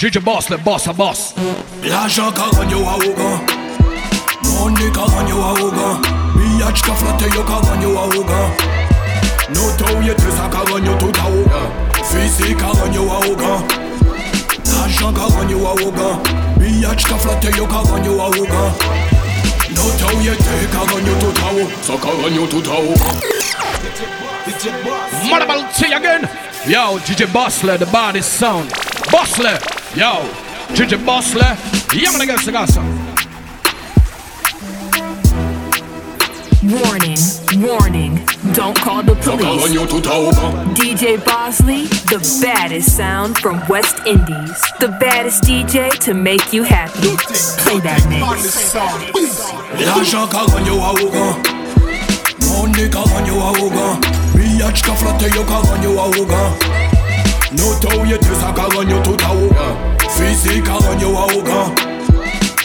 DJ Boss, le boss a boss. L'argent carogne yo a ougan. Money carogne yo a ougan. Billage ka flatte yo carogne yo a ougan. No tau ye te sa carogne yo tout a ougan. Fisi carogne yo a ougan. L'argent carogne yo a ougan. Billage ka flatte yo carogne yo a ougan. No tau ye te tout a ougan. Sa carogne yo tout a ougan. Marble say again. Yo, DJ Bossley, the body sound. Bossley, yo, DJ Bossley. Yeah, man, I got the Warning, warning, don't call the police. DJ Bossley, the baddest sound from West Indies. The baddest DJ to make you happy. Play that mix. L'argent carogne yo a ougan. Money carogne yo a ougan. Billage ka flatte yo carogne a ougan. No tau ye te sa carogne yo tout a ougan. Fisi carogne yo a ougan.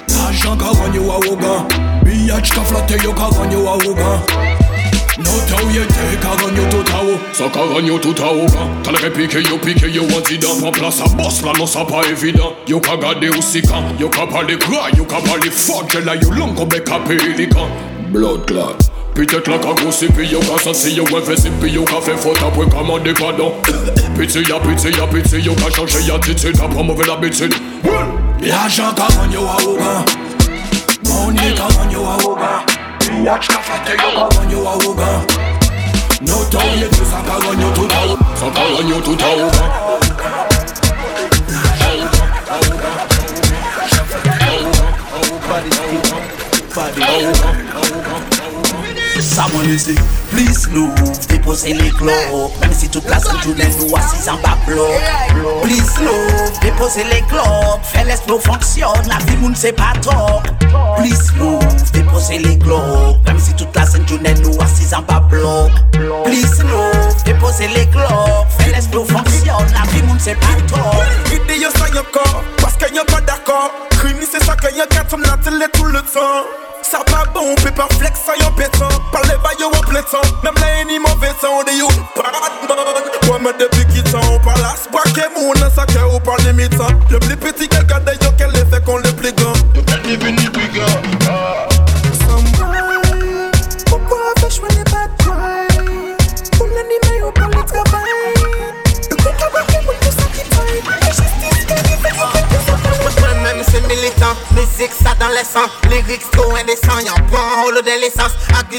L'argent carogne yo a ougan. Uh. Billage ka flatte yo carogne yo a ougan. Uh. Uh. No tau ye te carogne yo tout a. Sa yo tout a ougan. T'as le piqué yo piqué yo incident. Prends place à boss là non ça pas évident. Yo ka gade aussi quand. Yo ka parler gras. Yo ka parler fort. J'ai là yo bec à pélican. Blood clot. Peut-être la grossi puis yo ka sensi yo investi puis yo ka fait faute après commander pardon Pitié ya pitié ya pitié yo ka changé attitude T'apprends mauvaise habitude L'argent carogne yo a ougan Money carogne yo a ougan Billage ka flatte yo carogne yo a ougan No tau ye te sa carogne yo tout a ougan Sa carogne yo tout a ougan sa mwen lese Please love, depose le klop Mèm si tout la san jounen nou asis an ba blok Please love, depose le klop Fè les nou fonksyon, la vi moun se pa tok Please love, depose le klop Mèm si tout la san jounen nou asis an ba blok Please love, depose le klop Fè les nou fonksyon, la vi moun se pa tok garde from la télé tout le temps Ça pas bon, peut pas flex ça yo pétant Parlez pas yo en plein temps Même là ni mauvais temps de yo bad man Moi me depuis qui temps par là Braquer mon ça que ou par les temps Le plus petit qu'elle garde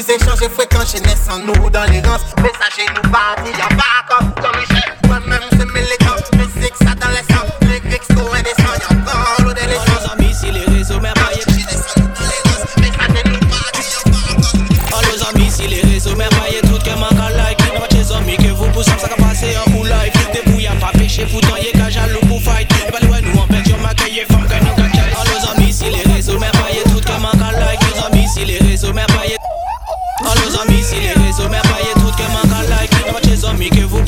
Accusé, changer fréquent chez naissant Nous dans les rangs, messager nous parti Y'en pas comme comme Michel Moi-même c'est militant, musique ça dans les sangs indécents, y'en prend holo de l'essence amis si les réseaux merveilleux Oh les amis si les réseaux merveilleux Tout que manque à like va chez amis que vous poussez Ça va passer en full life. Débrouille à pas péché Pourtant y'a qu'à jaloux pour fight. Et pas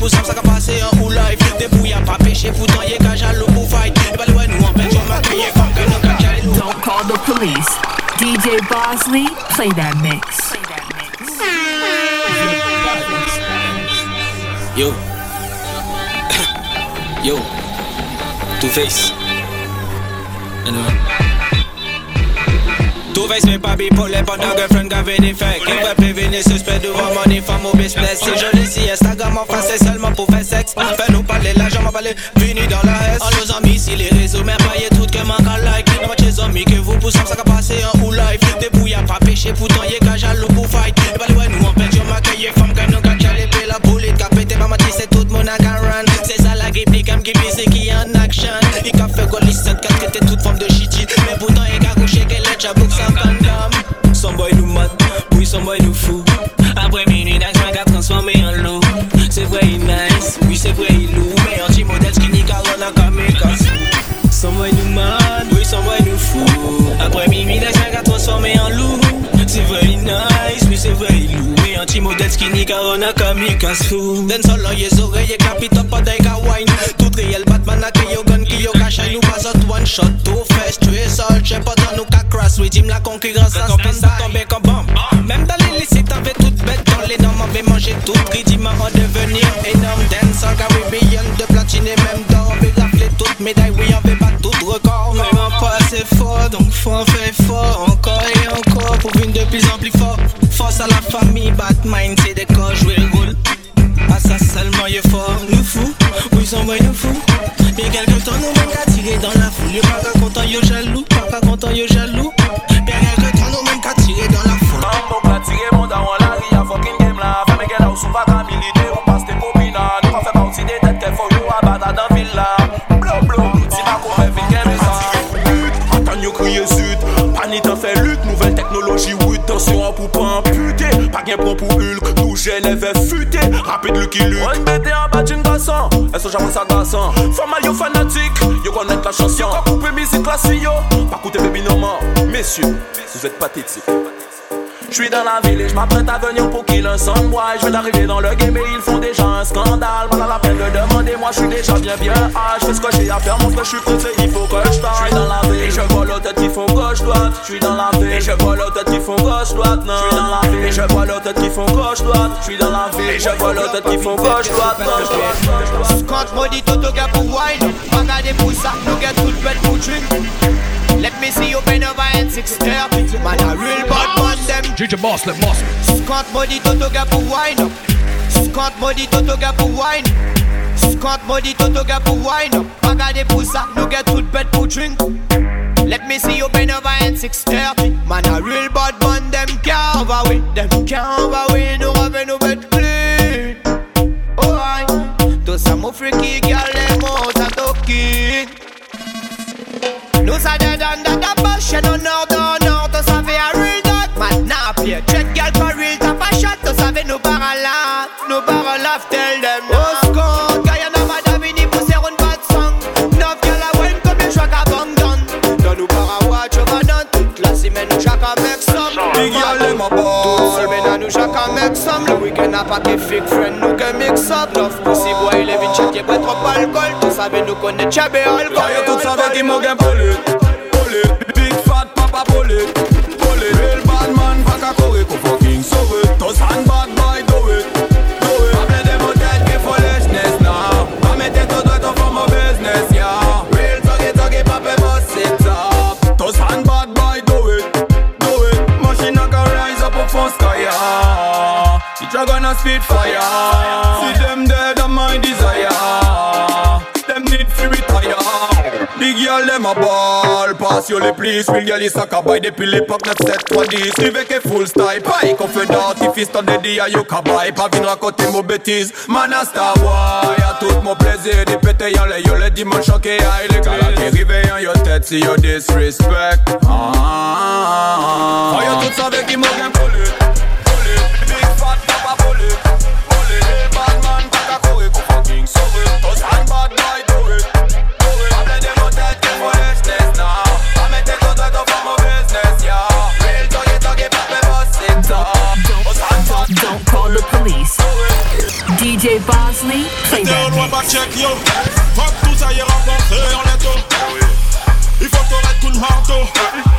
amis que vous poussez Ça va passer en full life Débrouille à pas péché Pourtant y'a qu'à jaloux pour fight Et pas loin nous en fait Yo m'accueille femme que nous gâchons Don't call the police. DJ Bossley, play that mix. Yo. Yo. Two Face. Anyway. Face mais pas bipolaire. Pendant girlfriend gavé des fakes Il va prévenir suspect devant money femme au business C'est joli si Instagram en face c'est seulement pour faire sexe. Fais-nous parler l'argent m'a parlé Fini dans la S. Oh nos amis si les réseaux merveilleux tout que manque à like. Non va chez amis que vous poussez ça va passer en ou live. Débrouille à pas péché pourtant y'a qu'à jaloux pour fight. Et bah ouais nous en fait je m'accueille femme que nous gâche l'épée la boulette Qu'a pété ma mati c'est tout mon agaran C'est ça la grippe comme qui c'est qui en action. Il qu'a fait quoi listen qu'a traité toute forme de shit Mais pourtant il qu'a couché qu'elle est jabouk some boy nous fou Après minuit d'action qu'a transformé en loup. C'est vrai il nice, oui c'est vrai il lourd Mais anti-modèle skinny car on a kamikaze Some boy nous mad, oui some boy nous fou Après minuit d'action qu'a transformé en loup. C'est vrai il nice, oui c'est vrai il lourd Mais anti-modèle skinny car on a kamikaze fou Den solo les oreilles capita pas d'un wine Réel Batman a crié au gun Nous pas autre one shot, tout fait tuer seul J'ai pas dans nous qu'à crash, redeem la concurrence en stand ça tomber comme bombe Même dans les lycées t'avais toute bête dans les normes. Avait mangé tout redeem en devenir énorme. Dancehall Caribbean de platine et même d'or. On rafler toutes médailles, oui on veut pas tout donc faut en faire fort. Encore et encore pour venir de plus en plus fort. Force à la famille, Batman, c'est des corps jouer le rôle. Ah ça seulement il est fort, nous fous, oui sont moi nous fous. Bien quelques temps nous même qu'à tirer dans la foule, pas content yo jaloux, pas content yo jaloux. Bien quelques temps nous même qu'à tirer dans la foule. Mambo qu'à tirer mon daron la ri a fucking game la, femme qu'elle a ou sous pas qu'à militer, on passe tes copines, nous pas fait partie des têtes qu'elle faut yo à battre dans villa. Blo blo, si ma coupe est vite qu'elle ça. Attends yo crier zut, panit en fait lutte, nouvelle technologie, oui, tension pour pas amputer, pas gain pour pour Hulk, Genève futé, rapide le qui lutte. On bête en bas d'une garçon, elles sont jamais s'agaçant. Formal yo fanatique, yo connaître la chanson. Quand couper musique classique yo, pas coûter baby no more. Messieurs, vous êtes pathétiques. Je suis dans la ville et je m'apprête à venir pour qu'ils ensemble moi Je vais d'arriver dans le game et ils font déjà un scandale. Pas la peine de demander moi je suis déjà bien bien ah, Je ce que j'ai à faire mon frère je suis il faut que je Je suis dans la ville et je vois l'autre qui font gauche droite Je suis dans la ville et je vois l'autre qui font gauche droite Non. Je suis dans la ville et je vois l'autre qui font gauche droite Je suis dans la ville et je vois l'autre qui font gauche droite Non. Scott Modi Toto gars pour wine Regardez pour ça, nous get tout bête pour Let me see you bend over and six thirty Man a real bad man them. DJ Boss, let boss. Scott Modi Toto gars pour wine up Scott Modi Toto gars pour wine Scott Modi Toto gars pour wine up Regardez pour ça, nous get tout bête pour drink. Let me see you bend over and six thirty Le pas que fake friend nous que mix up. Neuf pussy boy, les vins check, y'a pas trop ça fait nous connaître chabé alcool. Car yo tout savait qu'il m'a gain bullet Bullet Big fat papa bullet Bullet Real bad man Pas qu'à courir qu'on fucking sauve it Tous hand bad boy do it. Do it. Appelez des mots tête qui foolishness now Pas mettre tout droit au fond mon business yeah. Real tuggy tuggy papa boss it up Tous hand bad boy do it. Do it. Machine a rise up up from sky yeah I gonna spit fire See them dead on my desire Them need to retire The girl them a ball Pass you the please Will girl is a kabay Depi le pop net set kwa dis Ni veke full style Pay kofe dati Fist on the dia yo kabay Pa vin rakote mo betiz Man a star boy A tout mo pleze Di pete yon le yo le diman choke a elektriz Kala ki rive yon yo tet Si yo disrespect Ah ah ah ah Fire tout sa vek imo gen kolit DJ Bosley, play T'es that au loin, mix. pas check yo. Fuck tout ça, y est rencontré en letto. Il faut t'arrêter coup de marteau.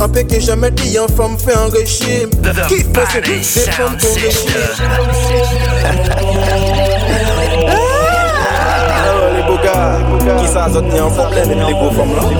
An Pekin jame di yon fom fe an rejim Ki pose di se fom kon rejim Le boga, ki sa zot ni an fom plen epi le go fom lan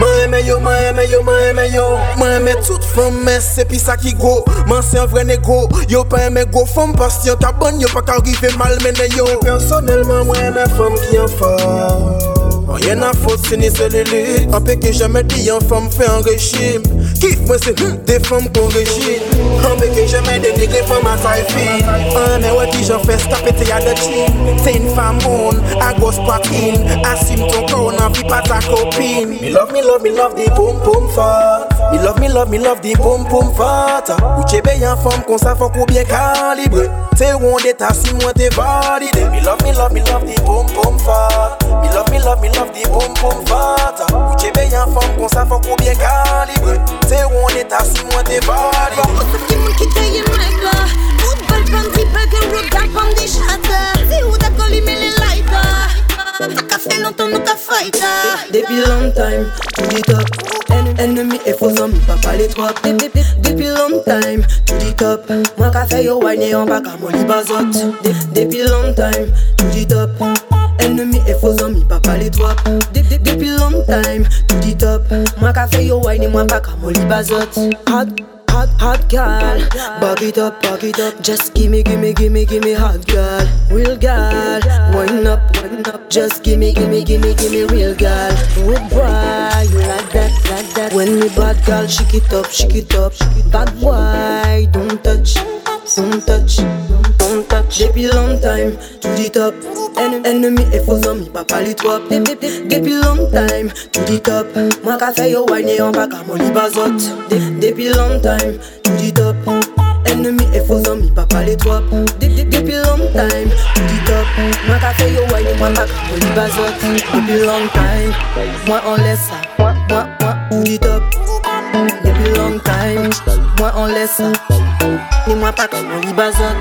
Mwen eme yo, mwen eme yo, mwen eme yo. Mwen eme tout fom mes epi sa ki go Mwen se an vre nego, yo pa eme go fom Pas yon tabon, yo pa ka mal mene yo. Personelman mwen eme fom ki an fom Rien à faute, c'est ni cellulite. Un que jamais dit, en femme fait un régime. C'est hum, des femmes qu'on régime. Un peu que jamais dénigré, femme à taille fine. Un mais ouais, qui j'en stopper, t'es à de une femme bonne, à grosse poitrine. Assume ton corps, n'envie pas ta copine. Me love, me love, me love, des boum boum fat. Me love, me love, me love, des boum boum fat. Ou t'es bien femme, qu'on ça faut bien calibré. T'es où on est assis, moi, t'es validé. Me love, me love, me love, des boum boum fat. Me love, me love, me love. the boom boom fata Ou che be yon fom kon sa fok ou bien kalibre Se ou on est assis, moi t'es valide Ou se ki moun ki te ye mic la Out bal pan di bag and road down pan di shata Si ou da koli me le lighter. Ka fe lontan nou ka fighter. Depuis long time, to the top Ennemi e fos pale trop Depuis long time, to the top. Mwa ka fe yo wine yon baka moli bazot Depuis long time, to the top. Ennemi e fos mi pa pale trop Depuis long time, to the top. Mwa ka fe yo wine yon baka moli bazot Hot Hot, hot girl, back it up, back it up. Just gimme, gimme, gimme, gimme, hot girl, real girl. Wind up, wind up. Just gimme, gimme, gimme, gimme, real girl. Good boy, you like that, like that. When me bad girl, shake it up, shake it up. Bad boy, don't touch, don't touch, don't touch. Depuis long time, to the top. En ennemi e fos an mi pa trop long time, to the top. Mwa ka fe yo wine yon pa ka moli bazot Depi long time, to the top. Ennemi e fos an mi pa trop long time, to the top. Mwa ka fe yo wine yon pa ka moli bazot Depi long time, mwa an lesa Mwa, mwa, mwa, to the top. Depi long time, mwa an lesa Ni mwa pa ka moli bazot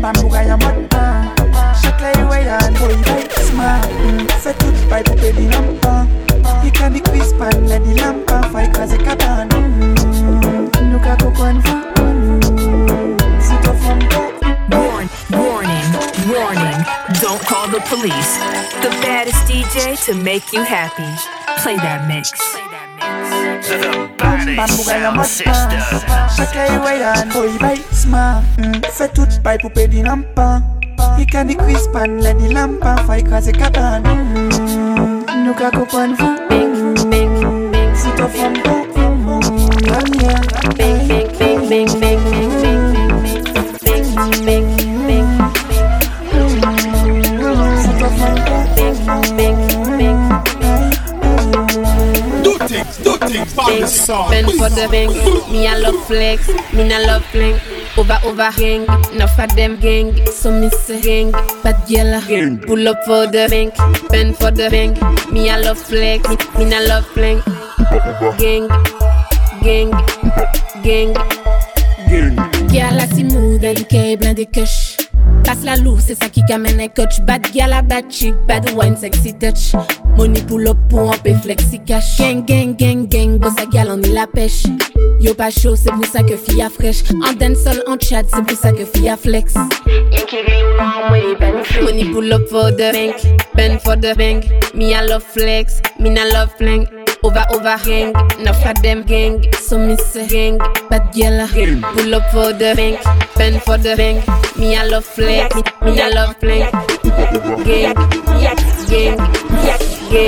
Bambou gaya mot play way and boy mm, right smart Fais tout by poupée di lampa You can be quiz pan le di lampa Fai kaze katan Nou ka kokon fa Sit off on Warn, warning, warning. Don't call the police. The baddest DJ to make you happy. Play that mix. The baddest sound system Play way and boy right smart Fais tout by poupée di lampa Ika di quiz pan la di lampa fa ikaze katan Nou ka kopan fu Bing, bing, bing Si to fom po Yanya Bing, bing, bing, bing, bing, bing, bing Bing, bing, bing, bing do things for the bang, me I love flex, me I love flank over over gang, enough of them gang. So me say gang, bad yellow. Pull up for the bank, bend for the bank. Me I love flex, me, me I love flank. Gang, gang, gang, gang. Girl a si mood, elle est blindée kush. Passe la loue, c'est ça qui amène un coach. Bad gal a bad chick, bad wine, sexy touch. Money pull up pour un peu flexi cash. Gang, gang, gang, gang, boss a gal, on est la pêche. Yo pas chaud, c'est pour ça que fille a fraîche. En dancehall, en chat, c'est pour ça que fille a flex. Money pull up for the bank, bend for the bank. Me I love flex, me I love flank. Over over gang, of them gang. So say gang, bad girl pull up for the bank, bend for the bank. Me I love flex, me, me I love flank. Gang, gang, gang, gang. The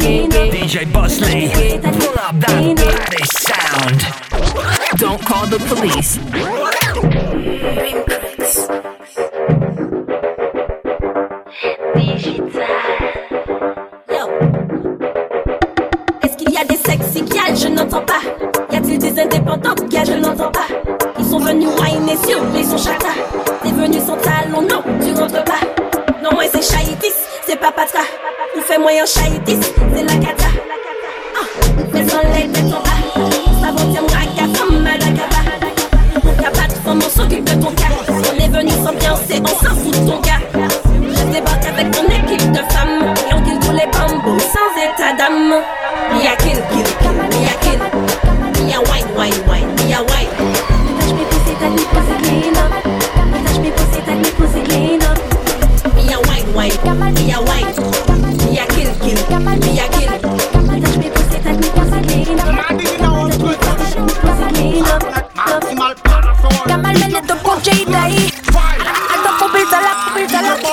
gang. DJ Bosley, pull up that baddest sound. Don't call the police. On fait moyen Chaïtis, c'est la cata.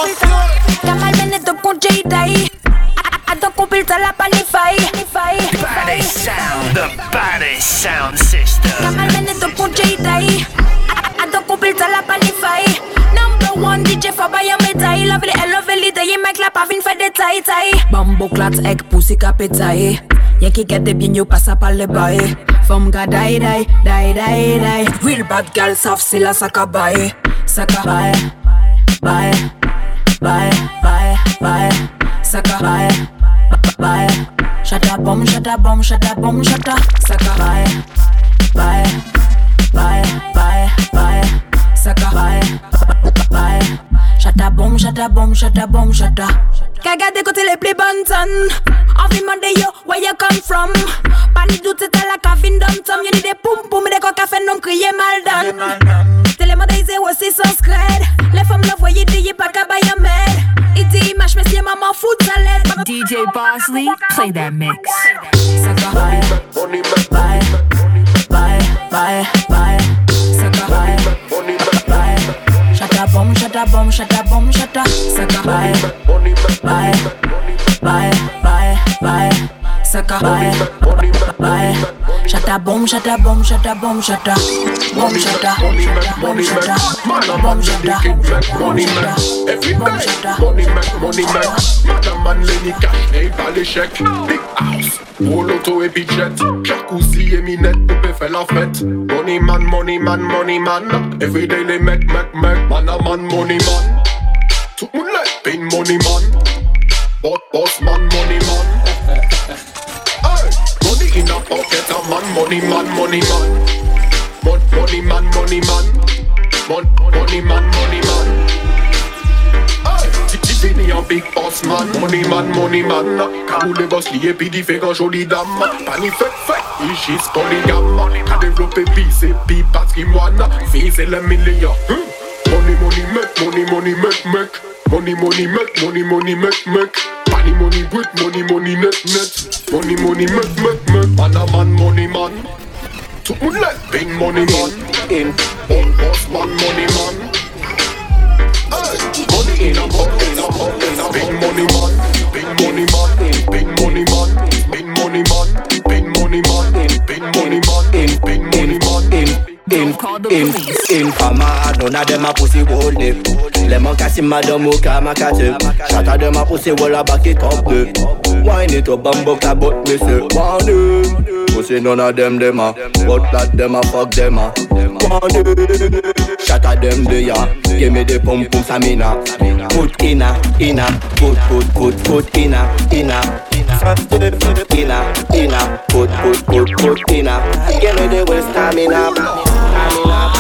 Cubierta la, cubierta Kamal Benedto con J-Day Ando cubierta la panify Baddest sound, the baddest sound system. Kamal Benedto con J-Day. Ando cubierta la panify Number one DJ for buy a medai Love the love the day Make la pavine fait des taille taille Bambo clat egg pussy kapetaye Yen ki get bien yo passa par le baye Femme ga die die, die die die. Real bad girl soft c'est la saka baye Saka baye, baye, baye, baye, baye Saka baye, baye Shata bom, shata bom, shata bom, shata Saka baye, baye, baye, baye, baye Saka baye, baye Shata bom, shata bom, shata bom, shata Kaga de kote le plus bonnes tonnes Envie demander yo, where you come from Pas ni doute c'est à la cavine dom tom Y'a ni des poum poum, des coca fait non crier mal done Télémodéisé aussi sans scred Les femmes le voyaient dire pas qu'à bailler med Il dit image mais si maman fout sa lettre DJ Bossley, play that mix. Saka bye, bye, bye, bom, shata Saka bye, bye, bye, bye, bye Saka bye, bye Shata bom, shata bom, shata bom, shata Bom shata, bom shata, bom shata, bom shata, Every day, shata money man, money man. Madame and Lenny Cat, hey, pas l'échec. Big house, gros loto et budget. Jacuzzi et minette, poupée fait la fête. Money man, money man, money man. Every day les mecs, mecs, mecs. Man man, money man. Money man. Boss, boss man, money man. Hey, money in a pocket, a man, money man, money man. Mon, money man, money man. Mon, money man, money man. Tiffany un big boss man, money man, money man. Quand les boss liés, puis il fait grand jolie dame. Pas ni fait fait, il gisse polygame. A développé bis et puis patrimoine. Viser le million. Hmm. Money, money, mec, money, money, mec, mec. Money, money, mec, money, money, mec, mec. Money, money, brut, money, money, net, net. Money, money, mec, mec, mec. Man a man, money man. Tout le monde lève, big money man. In, in, boss man, money man. Hey, money in a box, in a box, in a big money man. Big money man, big money man. Big money man, big money man. Big money man, big money man. In, in, in Fama, none of them a pussy hold it. Lemon kasi madam who come a catch it Shot of them a pussy wall a back it up it Wine it up and buck a butt me say it Pussy none of them them a. But that them a fuck them a. Want it Shot of them they a. Give me the pum pum samina. Put inna, inna Put, put, put, put inna, inna Inna, inna Put, put, put, put inna Give me the waist stamina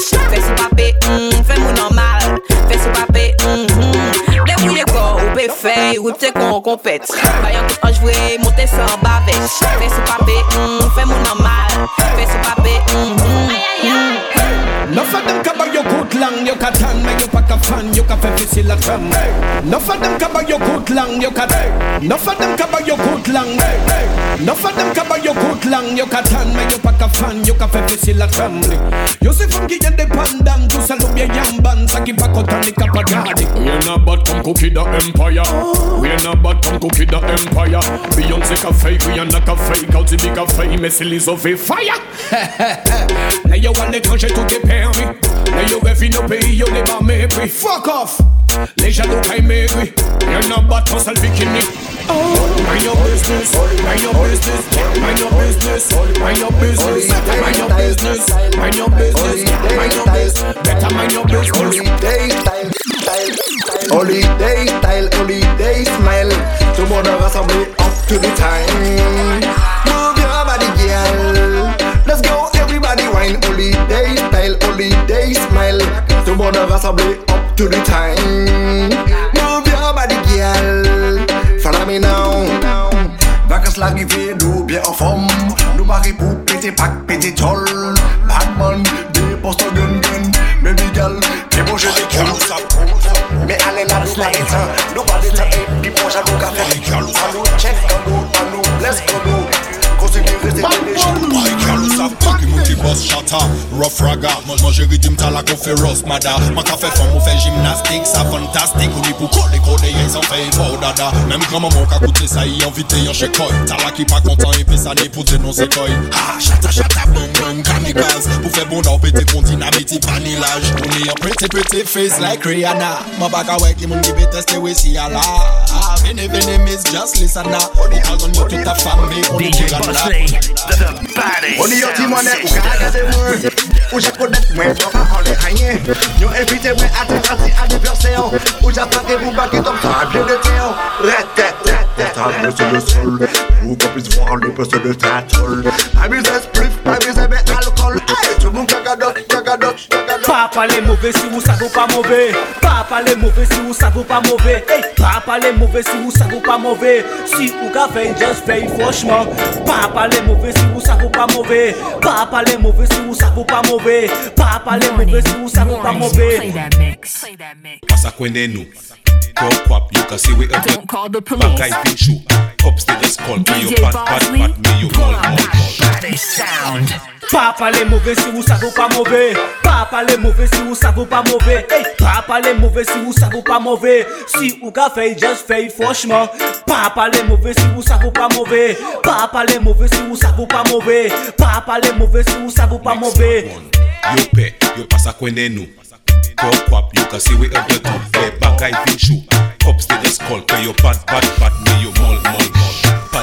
atensyon Fè sou pape, mm, fè mou normal. Fè sou pape, mm, mm. Ble wile ou pe fè, ou te kon kompet. Bayan kout anjvwe, monte fè an bavech Fè sou pape, mm, fè mou normal. Fè sou pape, mm, mm, mm Nan fè dem ka long, you can tan, man, you pack a fan, you can fe fisi la tram. Enough of them buy your good long, you can. Enough of them buy your good long. Enough of them buy your good long, you can tan, man, you pack a fan, you can fe fisi la tram. You see from Guy dependant, tu salum ya yamban, saki bako tani kapagadi. We are not but come cookie the empire. We not but come cookie the empire. Beyonce cafe, we are not cafe, Kauti big cafe, Messi Lizzo fire. Now you want the l'étranger tout est permis Now you rêves no pays, you débat mépris Fuck off. Les jaloux caillent maigris Y'en a pas ton sale bikini Mind your business, mind your business, mind your business, mind your business, mind your business, mind your business, mind your business, better mind your business. style. Holiday style, holiday smile. Tout le monde rassemblé up to the time. Wine. Holiday style, holiday smile. Tout le monde rassemblé up to the time. Move your body, girl. Follow me now. Vacances l'arrivée, nous bien en forme. Nous marie pour péter pack, péter toll. Batman, dépense ton gun gun. Baby girl, t'es bon, je les Mais allez là, nous pas éteint. Nous pas d'éteint et puis j'avoue qu'à faire. À nous, check, à nous, à nous, let's go, nous. Continuez, restez Mike savent pas qui mon petit boss chata Rough raga, moi j'ai rythme t'as la conférence mada Moi qu'a fait femme, on fait gymnastique, ça fantastique On dit pour coller, coller, ils en fait fort dada. Même grand maman qu'a coûté ça, y invité en chez Koi. T'as la qui pas content et puis ça n'est pour dénoncer Koi. Ah, chata, chata, bang, bang, kamikaze. Pour faire bon d'or, pété pour dynamite, vanillage On est en pretty, pretty face like Rihanna. Moi pas qu'à ouais, qui moun qui veut tester, oui, si y'a là Ah, venez, venez, miss, just listen now On est dans toute ta famille, on est DJ Bossley, the baddest On y a ti mwane ou sound ka gade mwen fwa pa kone anye Yo evite mwen ate ati aniverse yo Ou ja pake pou baki top sa bien de te yo Rete, rete, table sur le sol Ou qu'on puisse voir les postes de ta tôle Amusez spliff, amusez mais alcool Hey, tout le monde kagadoc, kagadoc, kagadoc Pas parler mauvais si vous savez pas mauvais. Pas parler mauvais si vous savez pas mauvais. Hey, pas parler mauvais si vous savez pas mauvais. Si vous avez just fait franchement. Pas parler mauvais si vous savez pas mauvais. Pas parler mauvais si vous savez pas mauvais. Pas parler mauvais si vous savez pas mauvais. Play that mix. Play that mix. Pasa kwende nou Talk kwap, you can see we up Don't call the police. Bagay pin shoe Cups to the skull Me you DJ bad, bad, bad Me you pull mall, up mall, that sound. Pa pale mouve si ou sa vou pa mouve. Pa pale mouve si ou sa vou pa mouve. Pa pale mouve si ou sa vou pa mouve. Si ou ka fey, just fey fwoshman Pa pale mouve si ou sa vou pa mouve. Pa pale mouve si ou sa vou pa mouve. Pa pale mouve si ou sa vou pa mouve. Yo pe, yo pasa kwene nou. Kop kwap, yo kasi we ap de tou. E bagay fin chou. Kops de de skol, ke yo pat, pat, pat Me yo mol, mol, mol.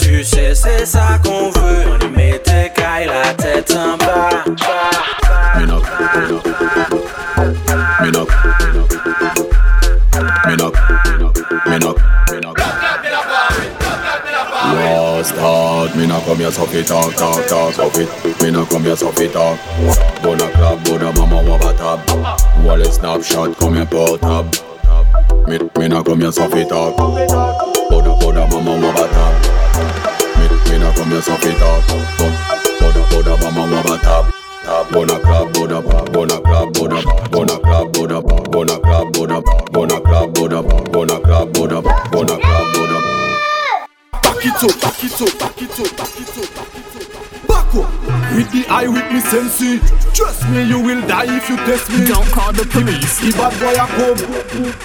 Tu sais, c'est ça qu'on veut, on y met tes cailles, la tête en bas. Me knock. Lost dog, me not come here so fit talk, talk, talk, so fit. Me not come here so fit talk. Bona club, bona mama waba tab. Wallet snapshot, come here pour tab. Me, me not come here so fit talk. Bona, bona mama waba tab. Me, me not come here so fit talk. Bona, bona mama waba tab. Tab, bona club, bona bar, bona club, bona bar, bona club, bona bar, bona club, bona bar, bona club, bona bar, bona club, bona bar, bona club, bona bar. Back it up, back it up, back it up, back it up, back it up. Back up. With the eye, with me sensei. Trust me, you will die if you test me. Don't call the police. The bad boy a come.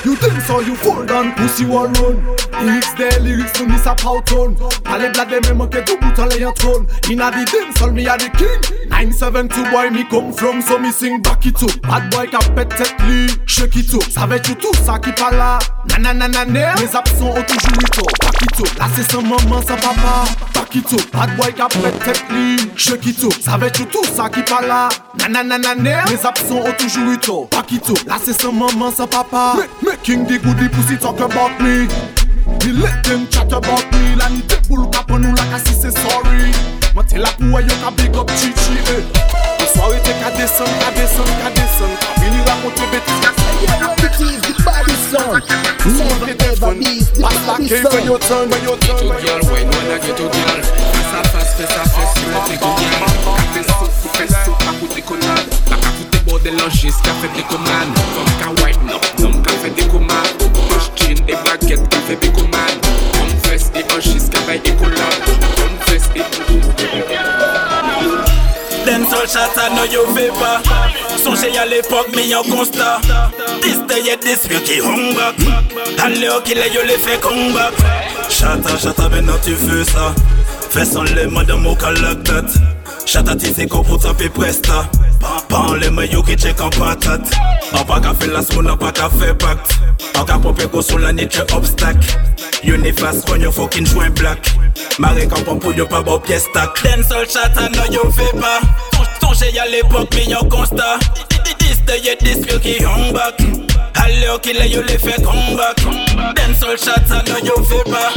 You think so, you fall down, pussy wall run. Lyrics there, lyrics no miss a pout on. Allez blade me manque tout bout en l'ayant trône. Inna the dance, all me a the king. 972 boy me come from, so me sing back it up. Bad boy ka pète tête lui, shake it up. Savais-tu tout ça qui pas là? Nananana, mes absents ont toujours eu tort. Back it up, là c'est sans maman, sans papa. Back it up, bad boy ka pète tête lui, shake it up. Savais-tu tout ça qui pas là? Nananana, mes absents ont toujours eu tort. Back it up, là c'est sans maman, sans papa. Making the goodie pussy talk about me. Di let dem chat about me La ni dek pou luka pon nou la ka si se sorry Man te la pou a yo ka big up chichi e An soare te ka desen, ka desen, ka desen Ka vini rakonte betis ka se ye Ka betis di body son Never ever be di body son When you turn, when you turn, when you turn When you turn, when you turn Fes a fes, fes a fes, yo te go gyal Ka fes tou, fes tou, ka koute konad know the lunches Café Picoman Femme ka white no Nom café Picoman Poche jean et baguette Café Picoman Femme fesse et hanchis Café Picoman Femme fesse et Dem sol chata no yo ve pa. Sonje ya l'epok mi yon konsta Dis de ye dis yo ki hongbak Han le yo ki le yo le fe kongbak Chata chata ben tu fe sa Fè son le madan mo kalak tat Chata ti se kompon sa pe presta. Pan le maillot qui check en patate An pa ka fe las moun an pa ka fe pakt An ka pope ko sou la niche obstak Yo ne fas kon yo fokin jwen black. Mare kan pon pou yo pa bo piye stak Den sol chata no yo fe pa Sonje ya l'epok mi yon konsta Dis de ye dis yo ki hong back Ale o ki yo le fe comeback Den sol chata no yo fe pa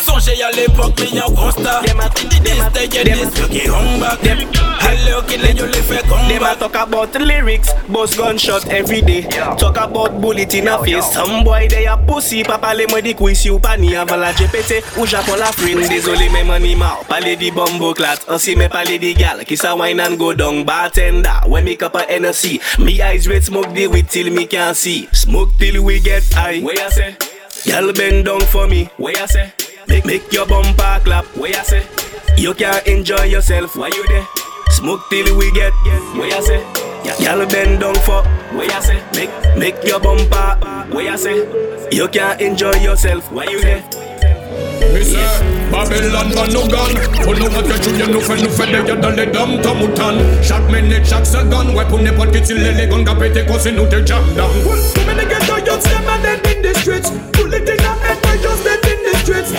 Sonje ya l'epok mi yon konsta Dis de ye dis yo ki hong back Ale o ki le yo le fe comeback Them a talk about lyrics, boss gunshot every day. Talk about bullet in a face. Some boy they a pussy, pa pale mwen di quiz you pa ni avan la GPT ou Japon la friend. Désolé men money ma pale di bombo clat. Ansi men pale di gal, ki sa wine and go down bartender. When me cup a NSC, me eyes red smoke the weed till me can see. Smoke till we get high. Where I say? Gal bend down for me. Where I say? Make make your bumper clap. Where I say? You can enjoy yourself. Why you there? Smoke till we get where I say. Y'all bend down for where I say. Make make your bumper where I say. You can enjoy yourself. Why you there? Me say, Babylon ban no gun Pour nous montrer que tu nous fais nous fais des gars dans les dams ta mouton Chaque minute, chaque seconde Ouais pour n'importe qui t'il les guns Qu'a pété cause nous te jam down Too many ghetto youths them and dead in the streets streets.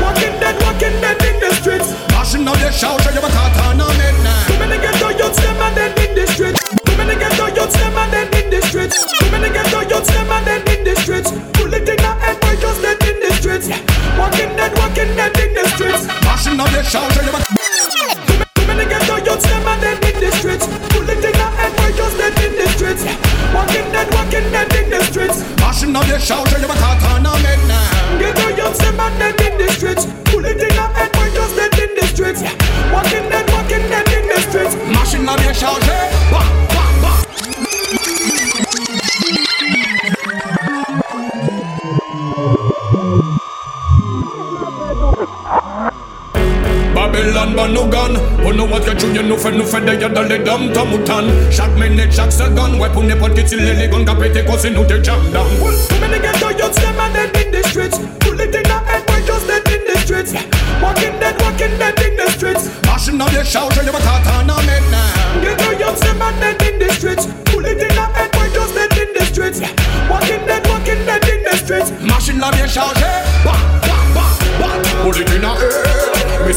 Walking dead, walking dead in the streets. Mashing out the shout You a katana midnight. Too many ghetto youths them and dead in the streets. Too many ghetto youths them and dead in the streets. Too many ghetto youths them and dead in the streets. Bullet in the head boy just dead in the streets. Walking dead, walking dead in the streets. Mashing out the shout You a Too many ghetto youths them and dead in the streets. Bullet in the head boy just dead in the streets. Walking dead, walking dead in the streets. Mashing out the shout You a katana midnight gars dans les dams ta mouton Chaque minute, chaque seconde Ouais pour n'importe qui t'il les guns Qu'a pété cause nous te jam down. Too many ghetto youths them and dead in the streets. Bullet in the head boy just dead in the streets. Walking dead, walking dead in the streets. Mashing out the shout You a katana midnight Ghetto youths them and dead in the streets. Bullet in the head boy just dead in the streets. Walking dead, walking dead in the streets. Machine la bien chargée Bah,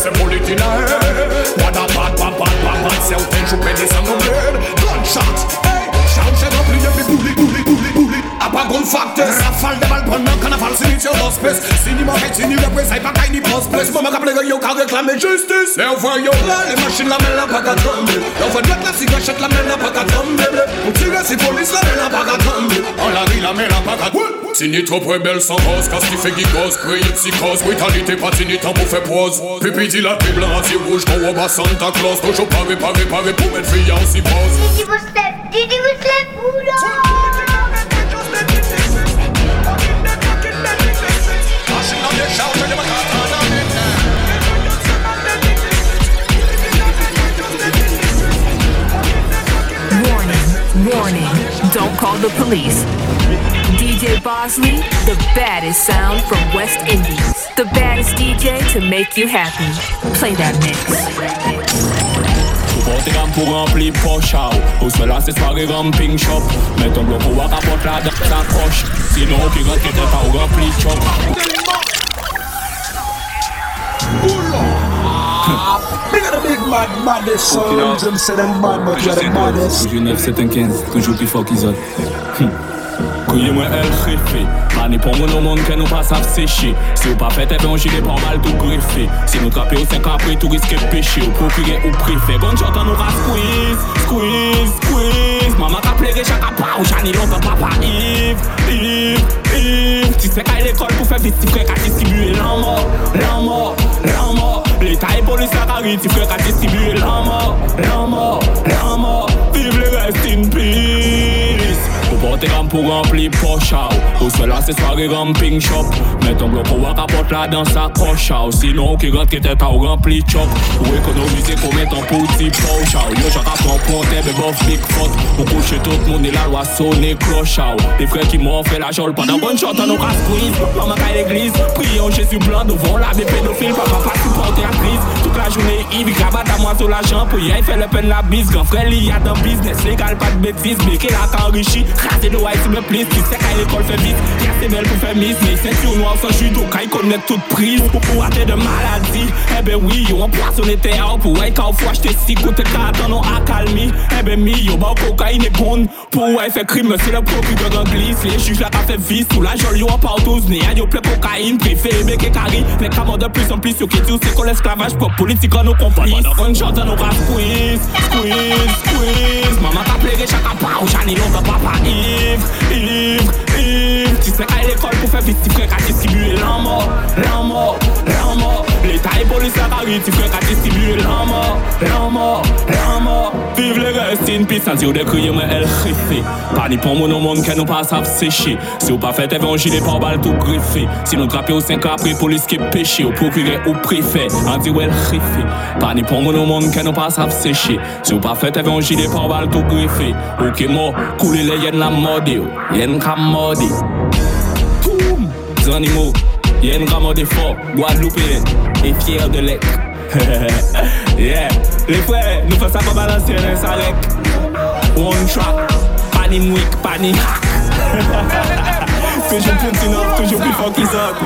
Me say bullet in a head What a bad, bad, bad, bad, bad Certains jouent pénis sans nos bled Gunshot Hey, shout, shout, rempli de puis bullet, bullet, bullet, bullet A pas gun factor Rafale de balles pendant carnaval Sinit sur l'hospice Sini moquette, sini reprise Aïe pas caille ni post-press Maman rappelle que yo Car réclamer justice. Les envoie yo là Les machines la mêlent pas qu'à tomber L'envoie de la cigarette Chèque la mêlent pas qu'à tomber Pour tirer si police la mêlent pas qu'à tomber En la rue la mêlent pas qu'à tomber Tini trop rebelle sans rose Casse qui fait gigose Crier psychose Brutalité pas tini temps pour faire pause Pipi dit la Bible Razi rouge Quand on va Santa Claus Toujours paré paré paré Pour mettre fille en si pose Didi vous slap, Didi vous slap, oula Machine on the shout You a katana midnight Warning, warning, don't call the police. DJ Bossley, the baddest sound from West Indies. The baddest DJ to make you happy. Play that mix. Porte gam pou rempli poch ou Ou se la se soare ramping shop Met ton blok ou wak apot la de sa koch Sinon ki rentre te pa ou rempli chop Big of the big mad, maddest sounds. Them say them mad, but you're the maddest. Toujours 9, 7, 15, toujours plus fort qu'ils autres Kouye mwen el jefe Mane pon moun nou moun ke nou pa sav seche Si ou pa fete pe on jile pan bal tou grefe Si nou trape ou 5 apre tou riske peche Ou prokure ou prefe Gon chotan nou ka squeeze, squeeze, squeeze. Mama ka plege chaka pa ou chani lontan papa Yves, Yves, Yves. Ti se ka l'ekol pou fe vit ti fre ka distribue L'anmo, l'anmo, l'anmo L'État et police la carry ti fre ka distribue L'anmo, l'anmo, l'anmo Vive le rest in peace pour remplir poche ou Pour cela c'est soirée ramping shop Mets ton bloc pour apporte la danse à coche ou Sinon qui rentre qui t'es pas rempli chop. Ou économiser pour mettre un petit poche ou Yo j'en rapprends pour tes bébés flic fuck Pour coucher tout le monde et la loi sonner croche ou Les frères qui m'ont fait la jolle pendant bonne shot en aura squeeze Maman à l'église, prions Jésus blanc devant la des pédophiles Papa pas supporter la crise la journée il grabat à moi sur l'argent Pour y fait le peine la bise Grand frère il y a dans business. Légal pas de bêtises Mais qu'il a qu'enrichi Raser de white s'il me plaît Qui sait qu'à l'école fait vite. Qui a ses belles pour faire miss Mais c'est sur noir sans judo Quand il connaît toute prise. Pour pouvoir de maladie Eh ben oui yo on poissonne terre Pour ouais quand faut acheter si côté carton non accalmie. Eh ben mi yo bah cocaïne est bonne. Pour ouais faire crime c'est le procureur glisse Les juges la fait vis Sous la jolie on parle tous. Né à yo ple cocaïne Préféré bec et carré. Les camons de plus en plus Yo qui dit c'est qu'on l'esclavage Pour politique on nous complice Bonne chance on nous ras squeeze Squeeze, squeeze Maman ka pléré chaque pas Ou j'en ai longtemps papa Ivre, ivre, Disney à l'école pour faire vite, si frère à distribuer l'en mort, l'en mort, l'en mort. L'État et police à Paris, si frère à distribuer l'en mort, l'en mort, mort. Vive le reste in peace, sentir de crier, mais elle riffé. Panique pour mon monde, qu'elle nous passe à sécher. Si vous pas fait évangile, pas balle tout griffé. Si nous grappez au 5 après, police qui péché, au procureur, au préfet, on dit ouais, riffé. Panique pour mon monde, qu'elle nous passe à sécher. Si vous pas fait évangile, pas balle tout griffé. Ok, mort, couler les yens la mode, yens ka mode animaux Yen ka mode fort Guadeloupéen Et fier de l'être. Yeah, les frères, nous faisons ça pour balancer un salec. One track, pas ni mouik, pas toujours plus enough, toujours plus fort qu'ils autres.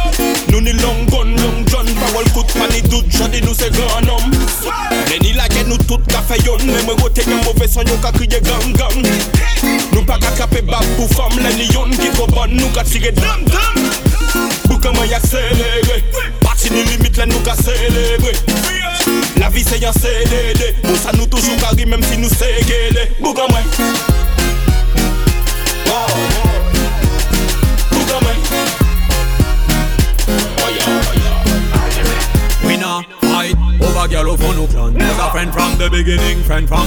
Nou ni long gun, long john Parol kout mani dout, jodi nou se gran om. Meni la gen nou tout ka feyon Mè mwen gote yon mouve son yon ka kriye gang gang. Nou pa ka kape bab pou fam Leni yon ki ko bon nou ka tire dam dam. Boukaman yak selere Pati ni limit len nou ka selere La vi se yon CDD Mousa nou toujou kari mèm si nou se gele Boukaman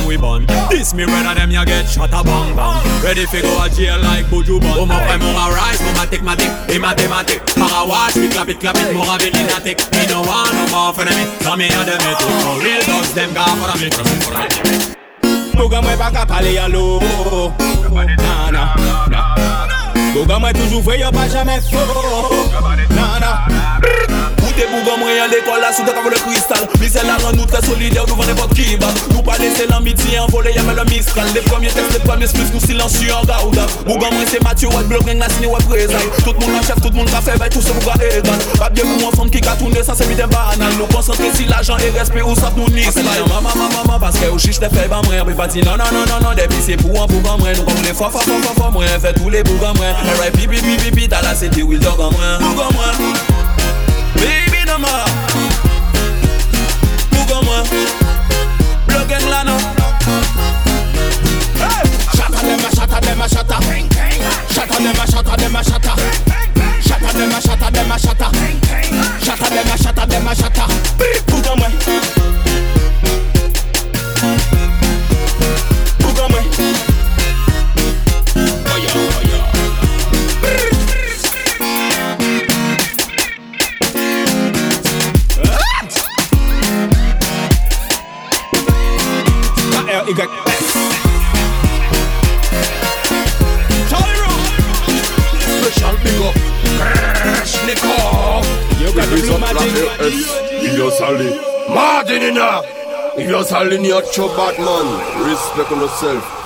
we born. This me brother them ya get shot a bang bang. Ready fi go a jail like Buju Bun. My friend, mama rise, mama take my dick, hey mathematic. Para watch me clap it, clap it, more of it in a tick. Me no want no more for them. Come here them it. For real dogs them go for me, for me, for me. Bouga mwen pa ka pale ya lo Na na na Bouga mwen toujou vwe yo pa jame fo Na na Écoutez Bougon moi à l'école là sous comme le cristal. La rend nous très solidaires devant n'importe qui bat Nous pas laisser l'amitié envoler y'a le mistral Les premiers textes, les premiers plus nous silencieux en gauda Bougon moi c'est Mathieu Watt, bloc gang la présent. Tout le monde en chef, tout le monde fait, bah tout ce bouga égal. Pas bien pour enfant qui a tourné, ça c'est banal. Nous concentrer si l'argent et respect ou ça nous Maman, maman, maman, parce que au chiche fait, Mais pas dire non, non, non, non, non, depuis c'est pour un bougon Nous comme les Fait tous les bougons pipi, moi Shata dem a shata dem a shata Shata dem a shata dem a shata Shata dem a shata dem a shata S In your sally. Martin in ya In your sally in your chop Batman. Respect on yourself